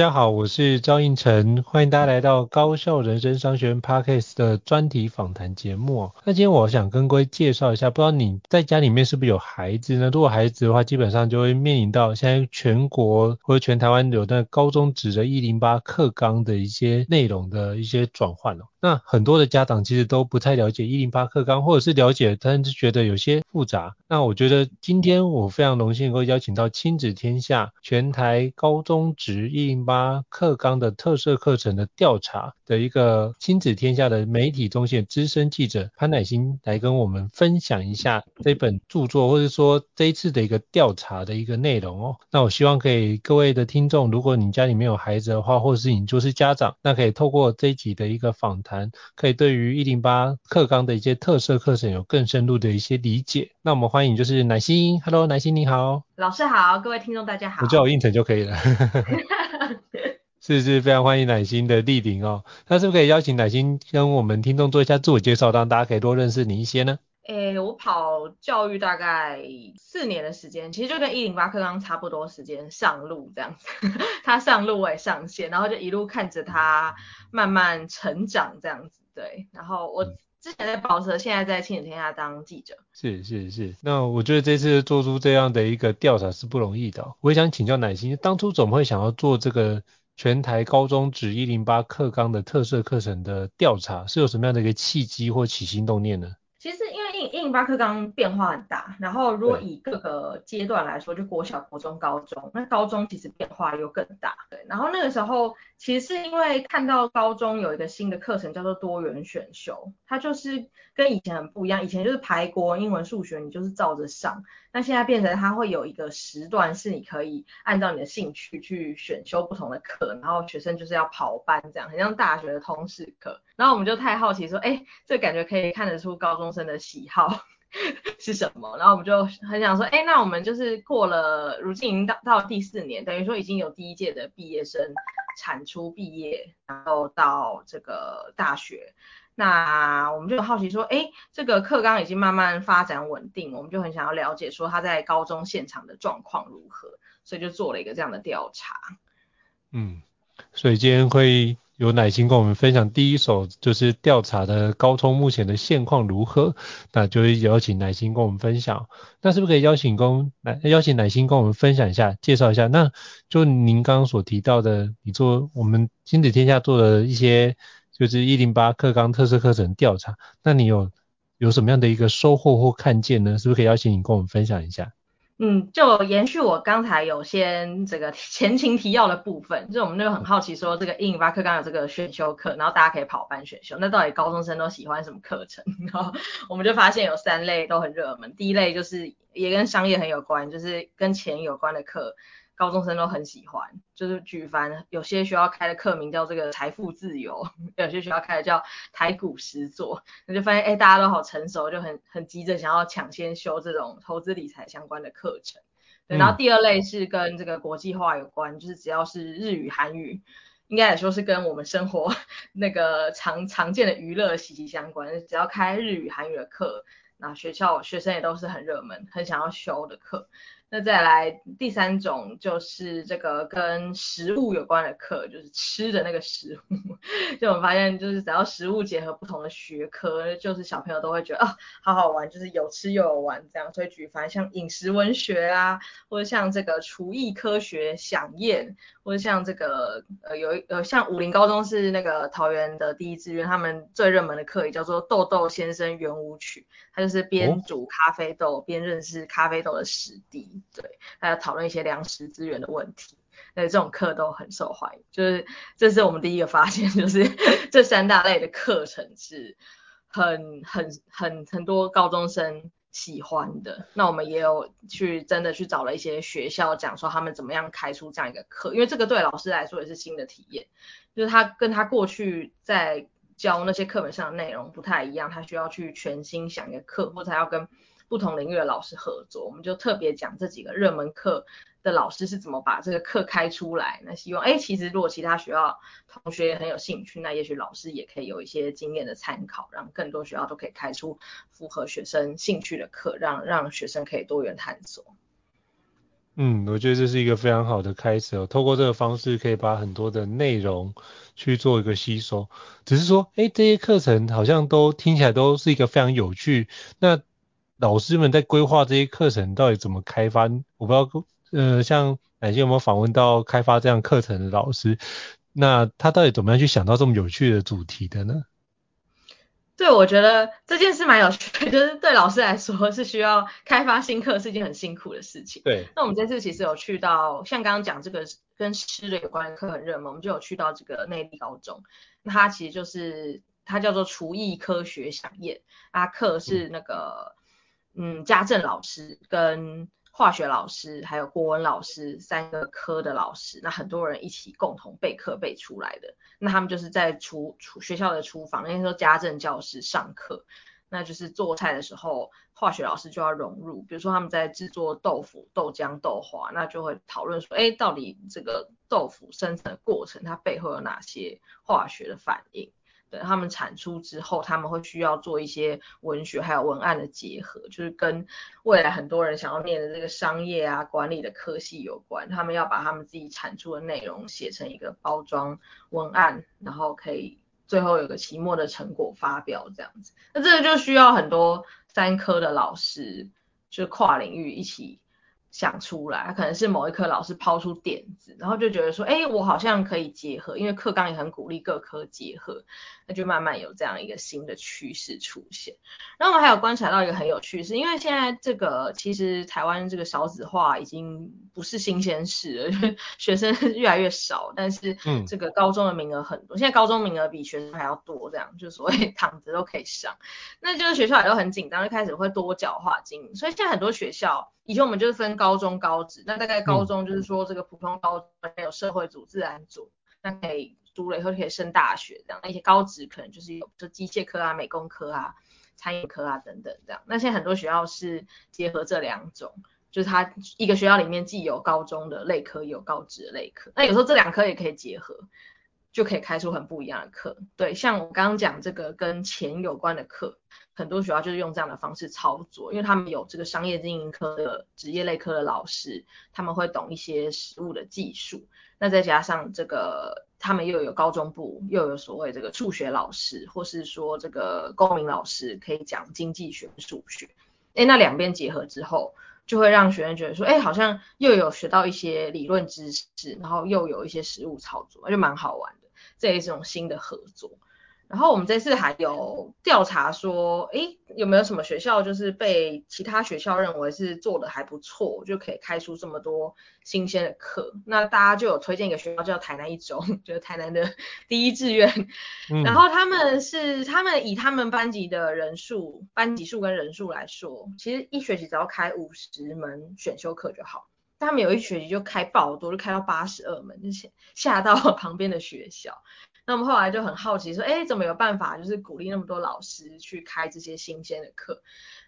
大家好，我是赵胤丞，欢迎大家来到高效人生商学院 Podcast 的专题访谈节目。那今天我想跟各位介绍一下，不知道你在家里面是不是有孩子呢？如果孩子的话，基本上就会面临到现在全国或者全台湾有那高中职的一零八课纲的一些内容的一些转换哦。那很多的家长其实都不太了解一零八课纲，或者是了解，但是觉得有些复杂。那我觉得今天我非常荣幸能够邀请到亲子天下全台高中职一零八八课纲的特色课程的调查的一个亲子天下的媒体中心资深记者潘乃馨来跟我们分享一下这本著作，或者说这一次的一个调查的一个内容哦。那我希望可以各位的听众，如果你家里面有孩子的话，或是你就是家长，那可以透过这一集的一个访谈。可以对于一零八课纲的一些特色课程有更深入的一些理解。那我们欢迎就是乃心，Hello，乃心你好，老师好，各位听众大家好，我叫我胤丞就可以了。是是，非常欢迎乃心的莅临哦。那是不是可以邀请乃心跟我们听众做一下自我介绍，让大家可以多认识你一些呢？诶，我跑教育大概四年的时间，其实就跟一零八课纲差不多时间上路这样子，他上路我也上线，然后就一路看着他慢慢成长这样子，对。然后我之前在报社，现在在亲子天下当记者。是是是，那我觉得这次做出这样的一个调查是不容易的。我也想请教乃心，当初怎么会想要做这个全台高中指一零八课纲的特色课程的调查，是有什么样的一个契机或起心动念呢？其实因为一零八课纲变化很大，然后如果以各个阶段来说，就国小、国中、高中，那高中其实变化又更大。对，然后那个时候其实是因为看到高中有一个新的课程叫做多元选修，它就是跟以前很不一样，以前就是排国英文、数学，你就是照着上。那现在变成它会有一个时段是你可以按照你的兴趣去选修不同的课，然后学生就是要跑班这样，很像大学的通识课。然后我们就太好奇说，哎，这感觉可以看得出高中生的喜好 是什么。然后我们就很想说，哎，那我们就是过了，如今已经到到第四年，等于说已经有第一届的毕业生产出毕业，然后到这个大学。那我们就好奇说，哎，这个课纲已经慢慢发展稳定，我们就很想要了解说他在高中现场的状况如何，所以就做了一个这样的调查。嗯，所以今天会有乃馨跟我们分享第一手，就是调查的高通目前的现况如何，那就邀请乃馨跟我们分享。那是不是可以邀请公来邀请乃馨跟我们分享一下，介绍一下？那就您刚刚所提到的，你做我们亲子天下做的一些。就是一零八课纲特色课程调查，那你有有什么样的一个收获或看见呢？是不是可以邀请你跟我们分享一下？嗯，就延续我刚才有先这个 前情提要的部分，就我们就很好奇说，这个英语八课刚有这个选修课，然后大家可以跑班选修，那到底高中生都喜欢什么课程？然后我们就发现有三类都很热门，第一类就是也跟商业很有关，就是跟钱有关的课。高中生都很喜欢，就是举凡有些学校开的课名叫这个财富自由，有些学校开的叫台股实作，那就发现哎，大家都好成熟，就很很急着想要抢先修这种投资理财相关的课程。对，然后第二类是跟这个国际化有关，就是只要是日语、韩语，应该来说是跟我们生活 那个常常见的娱乐息息相关，只要开日语、韩语的课，那学校学生也都是很热门，很想要修的课。那再来第三种就是这个跟食物有关的课，就是吃的那个食物。就我们发现，就是只要食物结合不同的学科，就是小朋友都会觉得啊，好好玩，就是有吃又有玩这样。所以举凡像饮食文学啊，或者像这个厨艺科学饗宴，或者像这个呃有呃像武林高中是那个桃园的第一志愿，他们最热门的课也叫做豆豆先生圆舞曲，他就是边煮咖啡豆边认识咖啡豆的史地。对，还要讨论一些粮食资源的问题，那这种课都很受欢迎。就是这是我们第一个发现，就是 这三大类的课程是很很很很多高中生喜欢的。那我们也有去真的去找了一些学校讲说他们怎么样开出这样一个课，因为这个对老师来说也是新的体验，就是他跟他过去在教那些课本上的内容不太一样，他需要去全新想一个课，或者他要跟不同领域的老师合作，我们就特别讲这几个热门课的老师是怎么把这个课开出来。那希望，哎，其实如果其他学校同学也很有兴趣，那也许老师也可以有一些经验的参考，让更多学校都可以开出符合学生兴趣的课，让让学生可以多元探索。嗯，我觉得这是一个非常好的开始哦。透过这个方式，可以把很多的内容去做一个吸收。只是说，哎，这些课程好像都听起来都是一个非常有趣。那老师们在规划这些课程到底怎么开发？我不知道，呃，像感谢有没有访问到开发这样课程的老师？那他到底怎么样去想到这么有趣的主题的呢？对，我觉得这件事蛮有趣的，就是对老师来说是需要开发新课是一件很辛苦的事情。对。那我们这次其实有去到，像刚刚讲这个跟吃的有关的课很热门，我们就有去到这个内地高中，那它其实就是它叫做厨艺科学饗宴，它课是那个。嗯嗯，家政老师跟化学老师还有国文老师三个科的老师，那很多人一起共同备课备出来的。那他们就是在厨厨学校的厨房，那时候家政教师上课，那就是做菜的时候，化学老师就要融入。比如说他们在制作豆腐、豆浆、豆花，那就会讨论说，哎，到底这个豆腐生成的过程，它背后有哪些化学的反应？等他们产出之后，他们会需要做一些文学还有文案的结合，就是跟未来很多人想要念的这个商业啊、管理的科系有关。他们要把他们自己产出的内容写成一个包装文案，然后可以最后有个期末的成果发表这样子。那这个就需要很多三科的老师，就是跨领域一起。想出来，可能是某一科老师抛出点子，然后就觉得说，哎，我好像可以结合，因为课纲也很鼓励各科结合，那就慢慢有这样一个新的趋势出现。然后我们还有观察到一个很有趣，是因为现在这个其实台湾这个少子化已经不是新鲜事了，学生越来越少，但是这个高中的名额很多，嗯、现在高中名额比学生还要多，这样就所谓 躺着都可以上，那就是学校也都很紧张，就开始会多角化经营，所以现在很多学校。以前我们就是分高中高职，那大概高中就是说这个普通高中还有社会组、自然组，那可以读了以后可以升大学这样。那一些高职可能就是有就机械科啊、美工科啊、餐饮科啊等等这样。那现在很多学校是结合这两种，就是它一个学校里面既有高中的类科，也有高职的类科。那有时候这两科也可以结合，就可以开出很不一样的课。对，像我刚刚讲这个跟钱有关的课。很多学校就是用这样的方式操作，因为他们有这个商业经营科的职业类科的老师，他们会懂一些实务的技术。那再加上这个，他们又有高中部，又有所谓这个数学老师，或是说这个公民老师可以讲经济学、数学。诶，那两边结合之后，就会让学生觉得说，诶，好像又有学到一些理论知识，然后又有一些实物操作，就蛮好玩的。这也是一种新的合作。然后我们这次还有调查说，诶，有没有什么学校就是被其他学校认为是做的还不错，就可以开出这么多新鲜的课？那大家就有推荐一个学校叫台南一中，就是台南的 第一志愿。嗯。然后他们是他们以他们班级的人数、班级数跟人数来说，其实一学期只要开五十门选修课就好。他们有一学期就开爆多，就开到八十二门，就吓吓到旁边的学校。那我们后来就很好奇，说，哎，怎么有办法，就是鼓励那么多老师去开这些新鲜的课？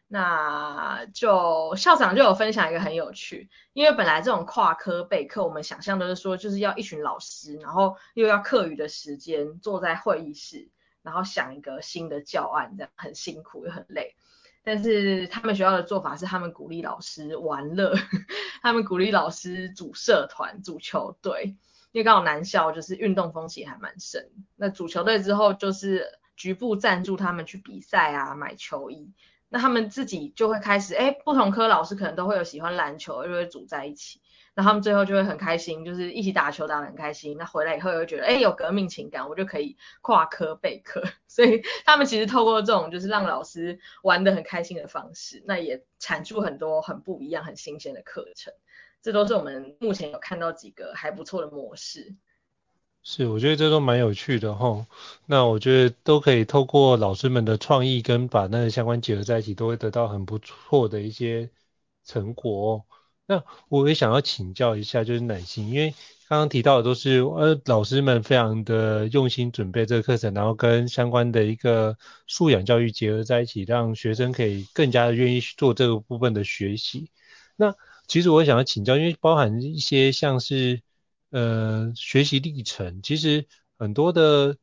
那就校长就有分享一个很有趣，因为本来这种跨科备课，我们想象都是说，就是要一群老师，然后又要课余的时间坐在会议室，然后想一个新的教案，这样很辛苦又很累。但是他们学校的做法是，他们鼓励老师玩乐，他们鼓励老师组社团、组球队。因为刚好南校就是运动风气还蛮盛，那组球队之后就是局部赞助他们去比赛啊，买球衣，那他们自己就会开始，哎，不同科老师可能都会有喜欢篮球，就会组在一起，那他们最后就会很开心，就是一起打球打得很开心，那回来以后又觉得，哎，有革命情感，我就可以跨科备课，所以他们其实透过这种就是让老师玩得很开心的方式，那也产出很多很不一样、很新鲜的课程。这都是我们目前有看到几个还不错的模式。是，我觉得这都蛮有趣的齁。那我觉得都可以透过老师们的创意跟把那个相关结合在一起，都会得到很不错的一些成果。那我也想要请教一下，就是乃馨，因为刚刚提到的都是呃老师们非常的用心准备这个课程，然后跟相关的一个素养教育结合在一起，让学生可以更加的愿意去做这个部分的学习。那其实我想要请教，因为包含一些像是。呃，学习历程其实很多的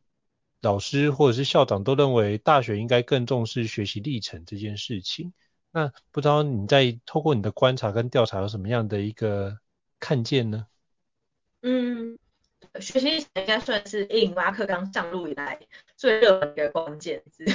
老师或者是校长都认为大学应该更重视学习历程这件事情。那不知道你在透过你的观察跟调查有什么样的一个看见呢？嗯，学习应该算是108课纲上路以来最热门的一个关键字，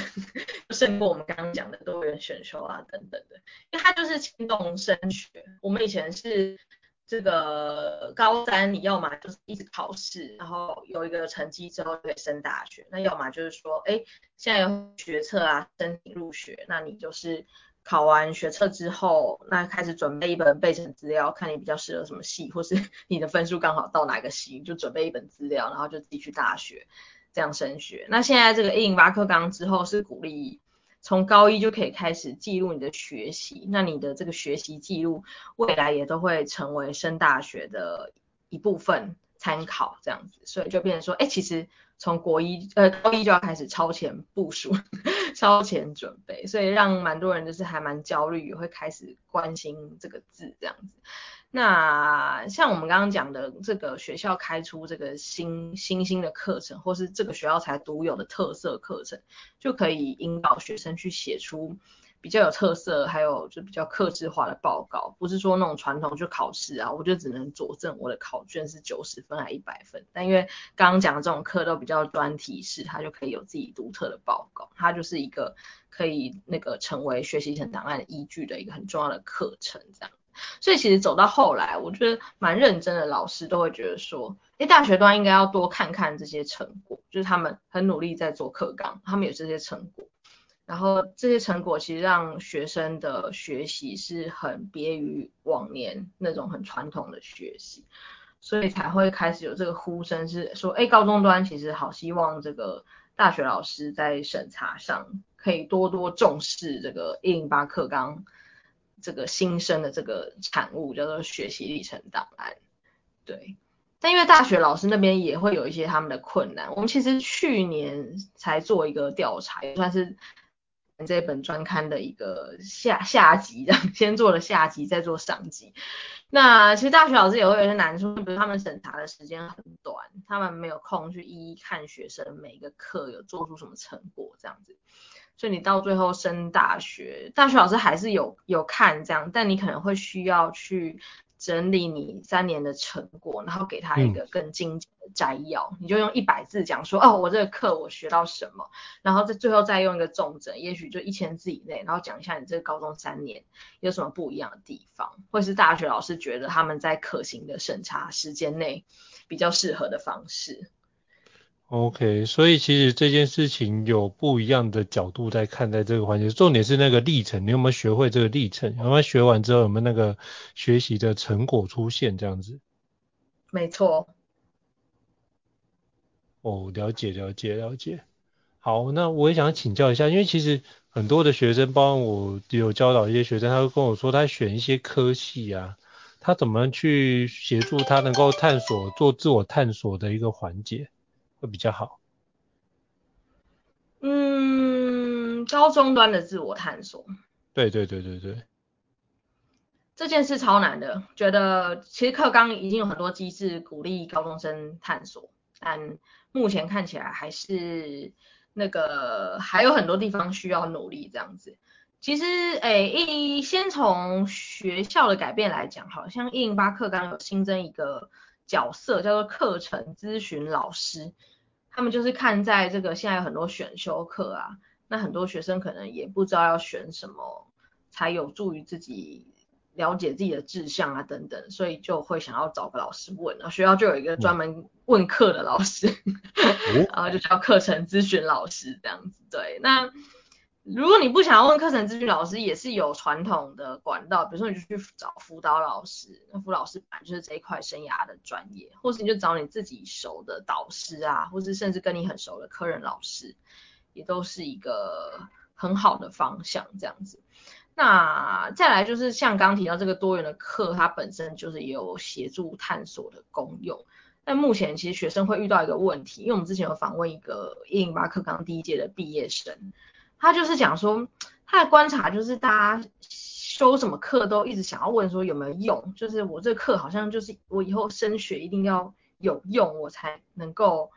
胜过我们刚刚讲的多元选修啊等等的，因为它就是牵动升学。我们以前是。这个高三你要么就是一直考试，然后有一个成绩之后就可以升大学，那要么就是说，哎，现在有学测啊，申请入学，那你就是考完学测之后，那开始准备一本备审资料，看你比较适合什么系，或是 你的分数刚好到哪个系，就准备一本资料，然后就自己去大学这样升学。那现在这个108课纲之后是鼓励。从高一就可以开始记录你的学习，那你的这个学习记录未来也都会成为升大学的一部分参考，这样子，所以就变成说，哎，其实从国一呃高一就要开始超前部署、超前准备，所以让蛮多人就是还蛮焦虑，也会开始关心这个字这样子。那像我们刚刚讲的这个学校开出这个新新兴的课程，或是这个学校才独有的特色课程，就可以引导学生去写出比较有特色，还有就比较克制化的报告，不是说那种传统就考试啊，我就只能佐证我的考卷是九十分还一百分。但因为刚刚讲的这种课都比较专题式，它就可以有自己独特的报告，它就是一个可以那个成为学习成档案依据的一个很重要的课程，这样。所以其实走到后来，我觉得蛮认真的老师都会觉得说，诶，大学端应该要多看看这些成果，就是他们很努力在做课纲，他们有这些成果，然后这些成果其实让学生的学习是很别于往年那种很传统的学习，所以才会开始有这个呼声是说，诶，高中端其实好希望这个大学老师在审查上可以多多重视这个108课纲。这个新生的这个产物叫做学习历程档案，对。但因为大学老师那边也会有一些他们的困难，我们其实去年才做一个调查，也算是这本专刊的一个下下集，先做了下集，再做上集。那其实大学老师也会有些难处，比如他们审查的时间很短，他们没有空去一一看学生每个课有做出什么成果这样子。所以你到最后升大学，大学老师还是有有看这样，但你可能会需要去整理你三年的成果，然后给他一个更精简的摘要。嗯、你就用一百字讲说，哦，我这个课我学到什么，然后在最后再用一个重整，也许就一千字以内，然后讲一下你这个高中三年有什么不一样的地方，或是大学老师觉得他们在可行的审查时间内比较适合的方式。OK，所以其实这件事情有不一样的角度在看待这个环节，重点是那个历程，你有没有学会这个历程？有没有学完之后有没有那个学习的成果出现？这样子。没错。哦，了解了解了解。好，那我也想请教一下，因为其实很多的学生，包括我有教导一些学生，他会跟我说，他选一些科系啊，他怎么去协助他能够探索、做自我探索的一个环节？会比较好。嗯，高中端的自我探索。对对对对对。这件事超难的，觉得其实课纲已经有很多机制鼓励高中生探索，但目前看起来还是那个还有很多地方需要努力这样子。其实，诶，一先从学校的改变来讲，好像一零八课纲有新增一个角色，叫做课程咨询老师。他们就是看在这个现在有很多选修课啊，那很多学生可能也不知道要选什么，才有助于自己了解自己的志向啊等等，所以就会想要找个老师问，然后学校就有一个专门问课的老师，然后就叫课程咨询老师这样子。对，那如果你不想要问课程咨询老师，也是有传统的管道，比如说你就去找辅导老师，那辅导老师本来就是这一块生涯的专业，或是你就找你自己熟的导师啊，或是甚至跟你很熟的科任老师，也都是一个很好的方向，这样子。那再来就是像刚提到这个多元的课，它本身就是也有协助探索的功用。但目前其实学生会遇到一个问题，因为我们之前有访问一个108课纲第一届的毕业生。他就是讲说，他的观察就是大家修什么课都一直想要问说有没有用，就是我这课好像就是我以后升学一定要有用，我才能够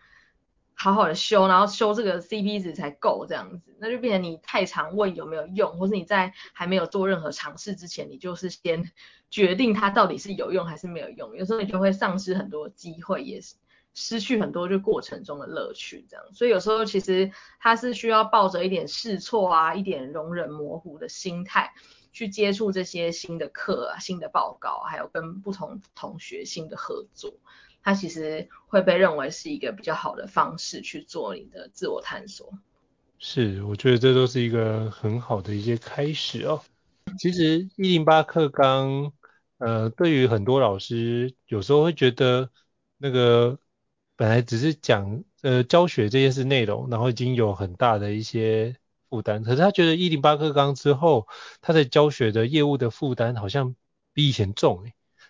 好好的修，然后修这个 CP 值才够这样子，那就变成你太常问有没有用，或是你在还没有做任何尝试之前，你就是先决定它到底是有用还是没有用，有时候你就会丧失很多机会，也是。失去很多就过程中的乐趣，这样，所以有时候其实他是需要抱着一点试错啊，一点容忍模糊的心态去接触这些新的课啊、新的报告，还有跟不同同学新的合作，他其实会被认为是一个比较好的方式去做你的自我探索。是，我觉得这都是一个很好的一些开始哦。其实一零八课纲，呃，对于很多老师有时候会觉得那个。本来只是讲呃教学这件事内容，然后已经有很大的一些负担，可是他觉得一零八课纲之后，他的教学的业务的负担好像比以前重。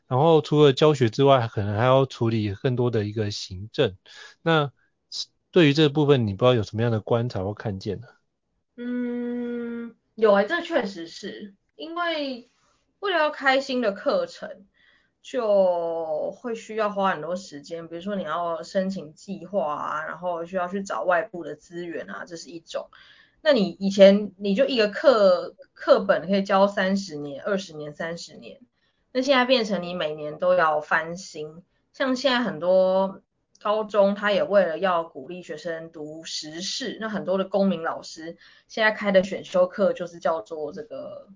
然后除了教学之外，可能还要处理更多的一个行政。那对于这部分，你不知道有什么样的观察或看见呢？嗯，有诶，这确实是因为为了要开新的课程。就会需要花很多时间，比如说你要申请计划啊，然后需要去找外部的资源啊，这是一种。那你以前你就一个课课本可以教三十年、二十年、三十年，那现在变成你每年都要翻新。像现在很多高中，他也为了要鼓励学生读时事，那很多的公民老师现在开的选修课就是叫做这个。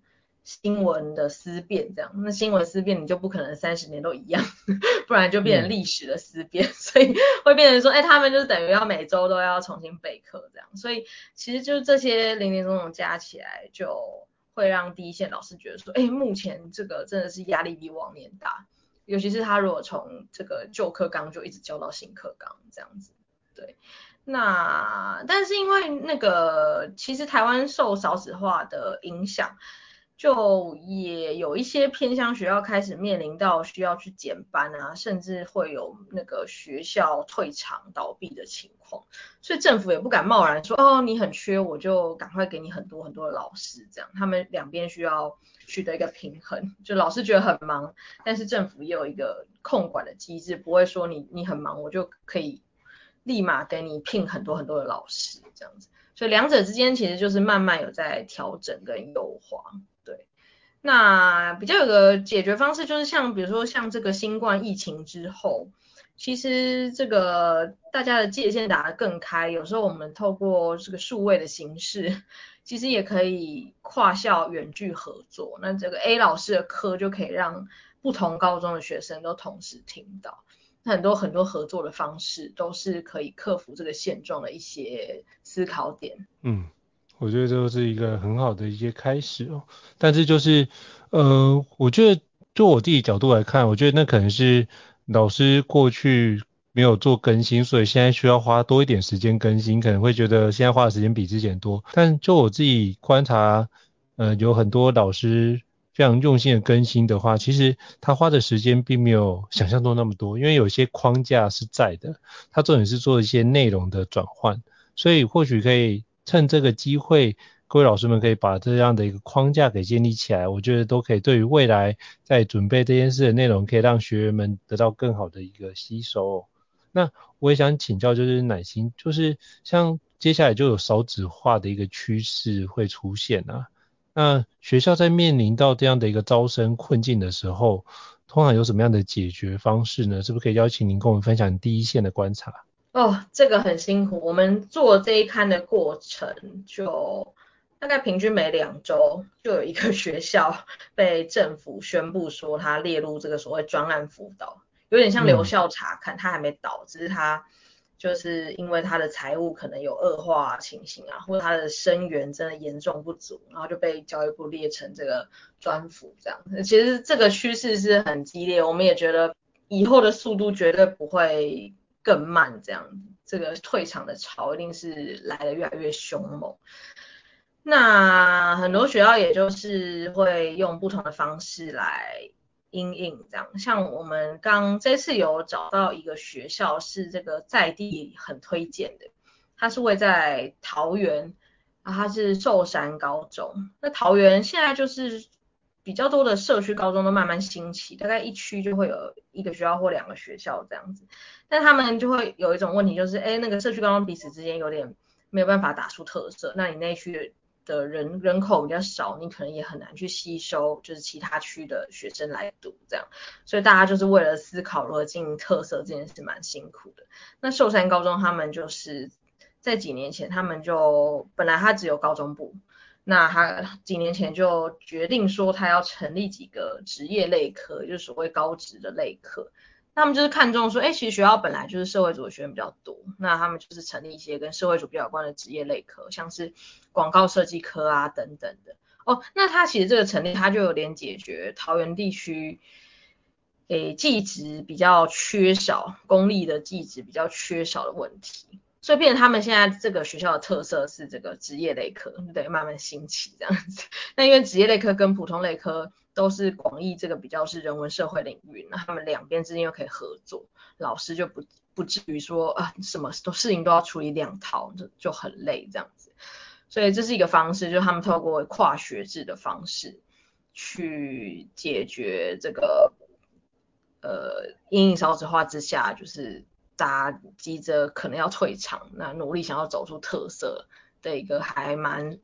新闻的思辨这样，那新闻思辨你就不可能三十年都一样，不然就变成历史的思辨，嗯、所以会变成说，哎，他们就是等于要每周都要重新备课这样，所以其实就是这些零零总总加起来，就会让第一线老师觉得说，哎，目前这个真的是压力比往年大，尤其是他如果从这个旧课纲就一直教到新课纲这样子，对，那但是因为那个其实台湾受少子化的影响。就也有一些偏乡学校开始面临到需要去减班啊，甚至会有那个学校退场倒闭的情况，所以政府也不敢贸然说哦，你很缺，我就赶快给你很多很多的老师，这样。他们两边需要取得一个平衡，就老师觉得很忙，但是政府也有一个控管的机制，不会说你你很忙，我就可以立马给你聘很多很多的老师这样子，所以两者之间其实就是慢慢有在调整跟优化。那比较有个解决方式，就是像比如说像这个新冠疫情之后，其实这个大家的界限打得更开，有时候我们透过这个数位的形式，其实也可以跨校远距合作。那这个 A 老师的课就可以让不同高中的学生都同时听到，很多很多合作的方式都是可以克服这个现状的一些思考点。嗯。我觉得这是一个很好的一些开始哦，但是就是，呃，我觉得就我自己角度来看，我觉得那可能是老师过去没有做更新，所以现在需要花多一点时间更新，可能会觉得现在花的时间比之前多。但就我自己观察，呃，有很多老师非常用心的更新的话，其实他花的时间并没有想象中那么多，因为有些框架是在的，他重点是做一些内容的转换，所以或许可以。趁这个机会，各位老师们可以把这样的一个框架给建立起来，我觉得都可以对于未来在准备这件事的内容，可以让学员们得到更好的一个吸收。那我也想请教，就是奶心，就是像接下来就有少子化的一个趋势会出现啊，那学校在面临到这样的一个招生困境的时候，通常有什么样的解决方式呢？是不是可以邀请您跟我们分享第一线的观察？哦，这个很辛苦。我们做这一刊的过程，就大概平均每两周就有一个 学校被政府宣布说他列入这个所谓专案辅导，有点像留校察看，他还没倒，只是他就是因为他的财务可能有恶化情形啊，或者他的生源真的严重不足，然后就被教育部列成这个专辅这样。其实这个趋势是很激烈，我们也觉得以后的速度绝对不会更慢，这样这个退场的潮一定是来得越来越凶猛。那很多学校也就是会用不同的方式来。因应这样，像我们刚这次有找到一个学校是这个在地很推荐的，它是位在桃园，啊，它是寿山高中。那桃园现在就是比较多的社区高中都慢慢兴起，大概一区就会有一个学校或两个学校这样子，但他们就会有一种问题，就是哎，那个社区高中彼此之间有点没有办法打出特色，那你那区的。的人人口比较少，你可能也很难去吸收，就是其他区的学生来读这样，所以大家就是为了思考如何经营特色这件事蛮辛苦的。那寿山高中他们就是在几年前，他们就本来他只有高中部，那他几年前就决定说他要成立几个职业类科，就是所谓高职的类科。他们就是看中说，哎，其实学校本来就是社会组的学生比较多，那他们就是成立一些跟社会组比较有关的职业类科，像是广告设计科啊等等的。哦，那他其实这个成立，他就有点解决桃园地区，诶，技职比较缺少，公立的技职比较缺少的问题。所以变成他们现在这个学校的特色是这个职业类科，对，慢慢兴起这样子。那因为职业类科跟普通类科都是广义这个比较是人文社会领域，那他们两边之间又可以合作，老师就不不至于说啊什么都事情都要处理两套，就就很累这样子。所以这是一个方式，就是他们透过跨学制的方式去解决这个呃因应少子化之下就是。大家急着可能要退场，那努力想要走出特色的一个还蛮，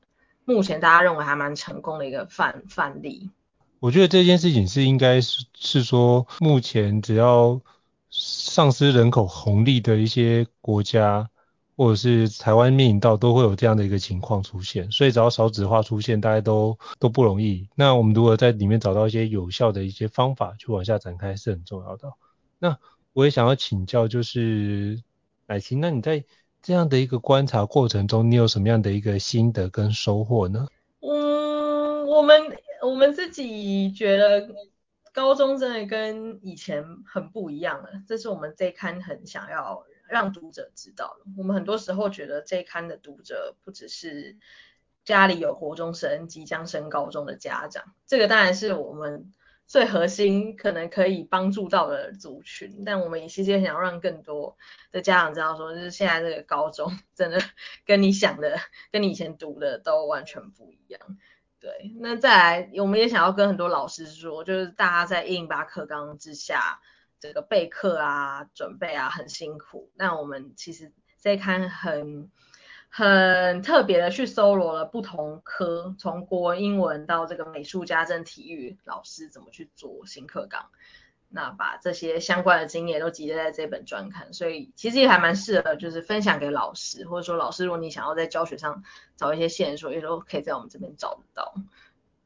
目前大家认为还蛮成功的一个范范例。我觉得这件事情是应该是是说，目前只要丧失人口红利的一些国家，或者是台湾面临到都会有这样的一个情况出现，所以只要少子化出现，大家都都不容易。那我们如何在里面找到一些有效的一些方法去往下展开是很重要的。那我也想要请教，就是乃菁，那你在这样的一个观察过程中，你有什么样的一个心得跟收获呢？嗯，我们我们自己觉得高中真的跟以前很不一样了，这是我们这一刊很想要让读者知道的。我们很多时候觉得这一刊的读者不只是家里有国中生、即将升高中的家长，这个当然是我们。最核心可能可以帮助到的族群，但我们也其实也想要让更多的家长知道说，就是现在这个高中真的跟你想的、跟你以前读的都完全不一样。对，那再来，我们也想要跟很多老师说，就是大家在108课纲之下，这个备课啊、准备啊很辛苦，那我们其实这一刊很。很特别的去搜罗了不同科，从国文、英文到这个美术、家政、体育老师怎么去做新课纲，那把这些相关的经验都集结在这本专刊，所以其实也还蛮适合，就是分享给老师，或者说老师如果你想要在教学上找一些线索，也都可以在我们这边找得到。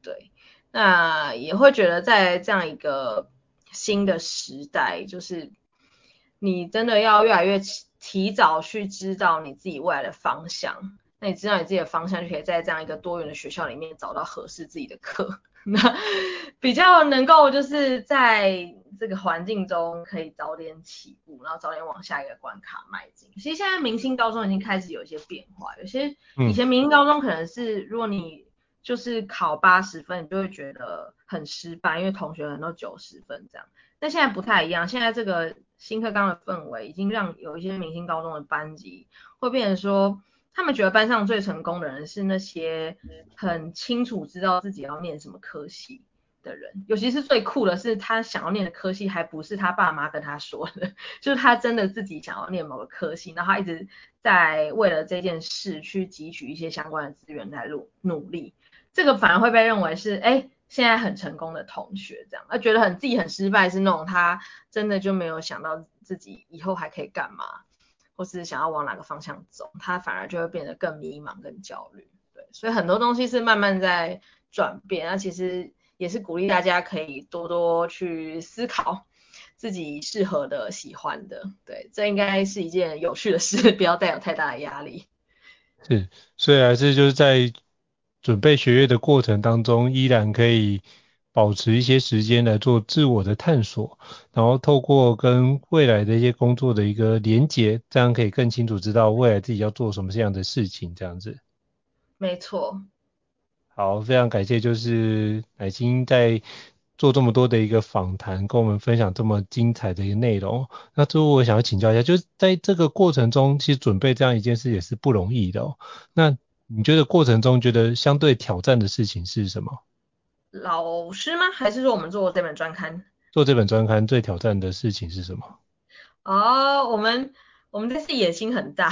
对，那也会觉得在这样一个新的时代，就是你真的要越来越。提早去知道你自己未来的方向，那你知道你自己的方向，就可以在这样一个多元的学校里面找到合适自己的课，那比较能够就是在这个环境中可以早点起步，然后早点往下一个关卡迈进。其实现在明星高中已经开始有一些变化，有些以前明星高中可能是如果你就是考八十分，你就会觉得很失败，因为同学很多九十分这样。但现在不太一样，现在这个新课纲的氛围已经让有一些明星高中的班级会变成说，他们觉得班上最成功的人是那些很清楚知道自己要念什么科系的人，尤其是最酷的是他想要念的科系还不是他爸妈跟他说的，就是他真的自己想要念某个科系，然后他一直在为了这件事去汲取一些相关的资源来努努力，这个反而会被认为是哎。现在很成功的同学，这样，他觉得很自己很失败，是那种他真的就没有想到自己以后还可以干嘛，或是想要往哪个方向走，他反而就会变得更迷茫、更焦虑。对，所以很多东西是慢慢在转变，那其实也是鼓励大家可以多多去思考自己适合的、喜欢的。对，这应该是一件有趣的事，不要带有太大的压力。是，所以还是就是在准备学业的过程当中，依然可以保持一些时间来做自我的探索，然后透过跟未来的一些工作的一个连结，这样可以更清楚知道未来自己要做什么这样的事情，这样子。没错。好，非常感谢，就是乃菁在做这么多的一个访谈，跟我们分享这么精彩的一个内容。那最后我想要请教一下，就是在这个过程中，其实准备这样一件事也是不容易的哦。那你觉得过程中觉得相对挑战的事情是什么？老师吗？还是说我们做这本专刊？做这本专刊最挑战的事情是什么？哦，我们我们这次野心很大，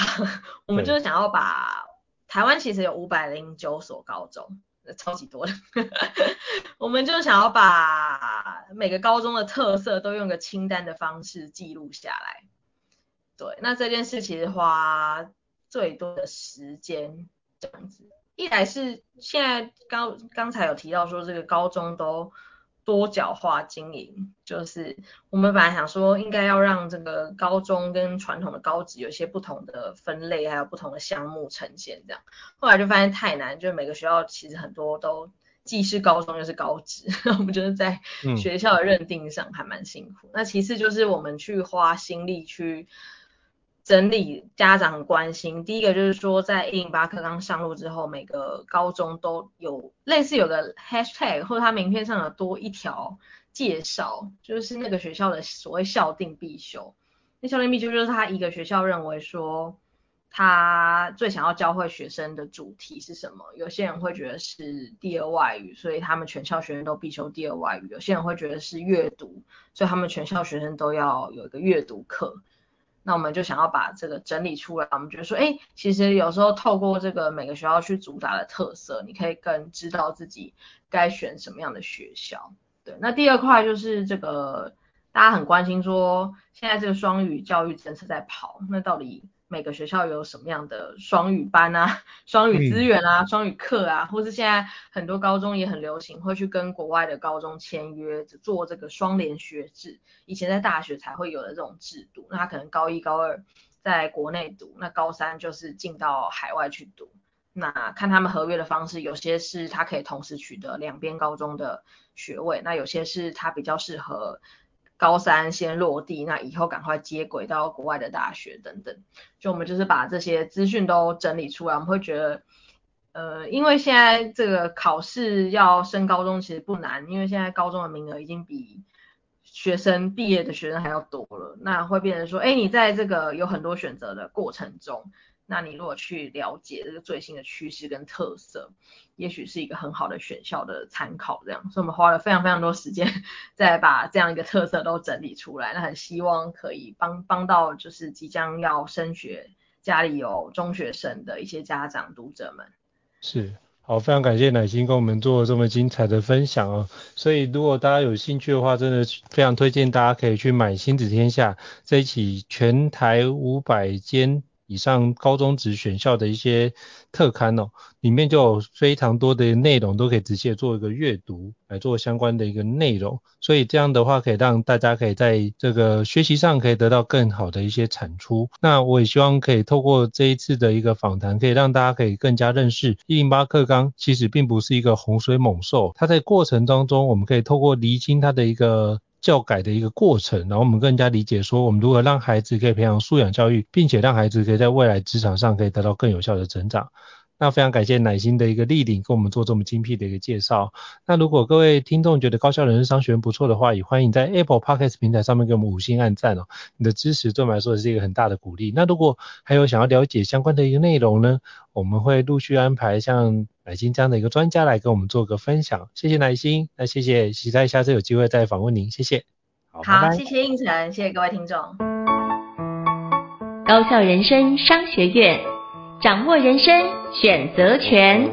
我们就是想要把台湾其实有五百零九所高中。超级多的，我们就想要把每个高中的特色都用个清单的方式记录下来。对，那这件事其实花最多的时间这样子，一来是现在刚刚才有提到说这个高中都。多角化经营，就是我们本来想说应该要让这个高中跟传统的高职有一些不同的分类，还有不同的项目呈现这样。后来就发现太难，就每个学校其实很多都既是高中又是高职，我们就是在学校的认定上还蛮辛苦。嗯。那其次就是我们去花心力去。整理家长关心，第一个就是说，在一零八课纲上路之后，每个高中都有类似有个 hashtag，或者他名片上有多一条介绍，就是那个学校的所谓校定必修。那校定必修就是他一个学校认为说，他最想要教会学生的主题是什么？有些人会觉得是第二外语，所以他们全校学生都必修第二外语；有些人会觉得是阅读，所以他们全校学生都要有一个阅读课。那我们就想要把这个整理出来，我们觉得说，哎，其实有时候透过这个每个学校去主打的特色，你可以更知道自己该选什么样的学校。对，那第二块就是这个大家很关心说，现在这个双语教育政策在跑，那到底？每个学校有什么样的双语班啊、双语资源啊、双语课啊，或是现在很多高中也很流行，会去跟国外的高中签约做这个双联学制。以前在大学才会有的这种制度，那他可能高一高二在国内读，那高三就是进到海外去读。那看他们合约的方式，有些是他可以同时取得两边高中的学位，那有些是他比较适合。高三先落地，那以后赶快接轨到国外的大学等等，就我们就是把这些资讯都整理出来，我们会觉得，呃，因为现在这个考试要升高中其实不难，因为现在高中的名额已经比学生毕业的学生还要多了，那会变成说，哎，你在这个有很多选择的过程中。那你如果去了解这个最新的趋势跟特色，也许是一个很好的选校的参考。这样，所以我们花了非常非常多时间，再把这样一个特色都整理出来。那很希望可以帮帮到就是即将要升学、家里有中学生的一些家长读者们。是，好，非常感谢乃心跟我们做这么精彩的分享哦。所以如果大家有兴趣的话，真的非常推荐大家可以去买《亲子天下》这一期全台五百间。以上高中职选校的一些特刊哦，里面就有非常多的内容都可以直接做一个阅读，来做相关的一个内容，所以这样的话可以让大家可以在这个学习上可以得到更好的一些产出。那我也希望可以透过这一次的一个访谈，可以让大家可以更加认识一零八课纲其实并不是一个洪水猛兽，它在过程当中我们可以透过厘清它的一个。教改的一个过程，然后我们更加理解说，我们如何让孩子可以培养素养教育，并且让孩子可以在未来职场上可以得到更有效的成长。那非常感谢乃心的一个莅临，跟我们做这么精辟的一个介绍。那如果各位听众觉得高校人生商学院不错的话，也欢迎在 Apple Podcast 平台上面给我们五星按赞哦。你的支持对我们来说是一个很大的鼓励。那如果还有想要了解相关的一个内容呢，我们会陆续安排像乃心这样的一个专家来跟我们做个分享。谢谢乃心，那谢谢，期待下次有机会再访问您，谢谢。好，好，谢谢应成，谢谢各位听众。高校人生商学院，掌握人生选择权。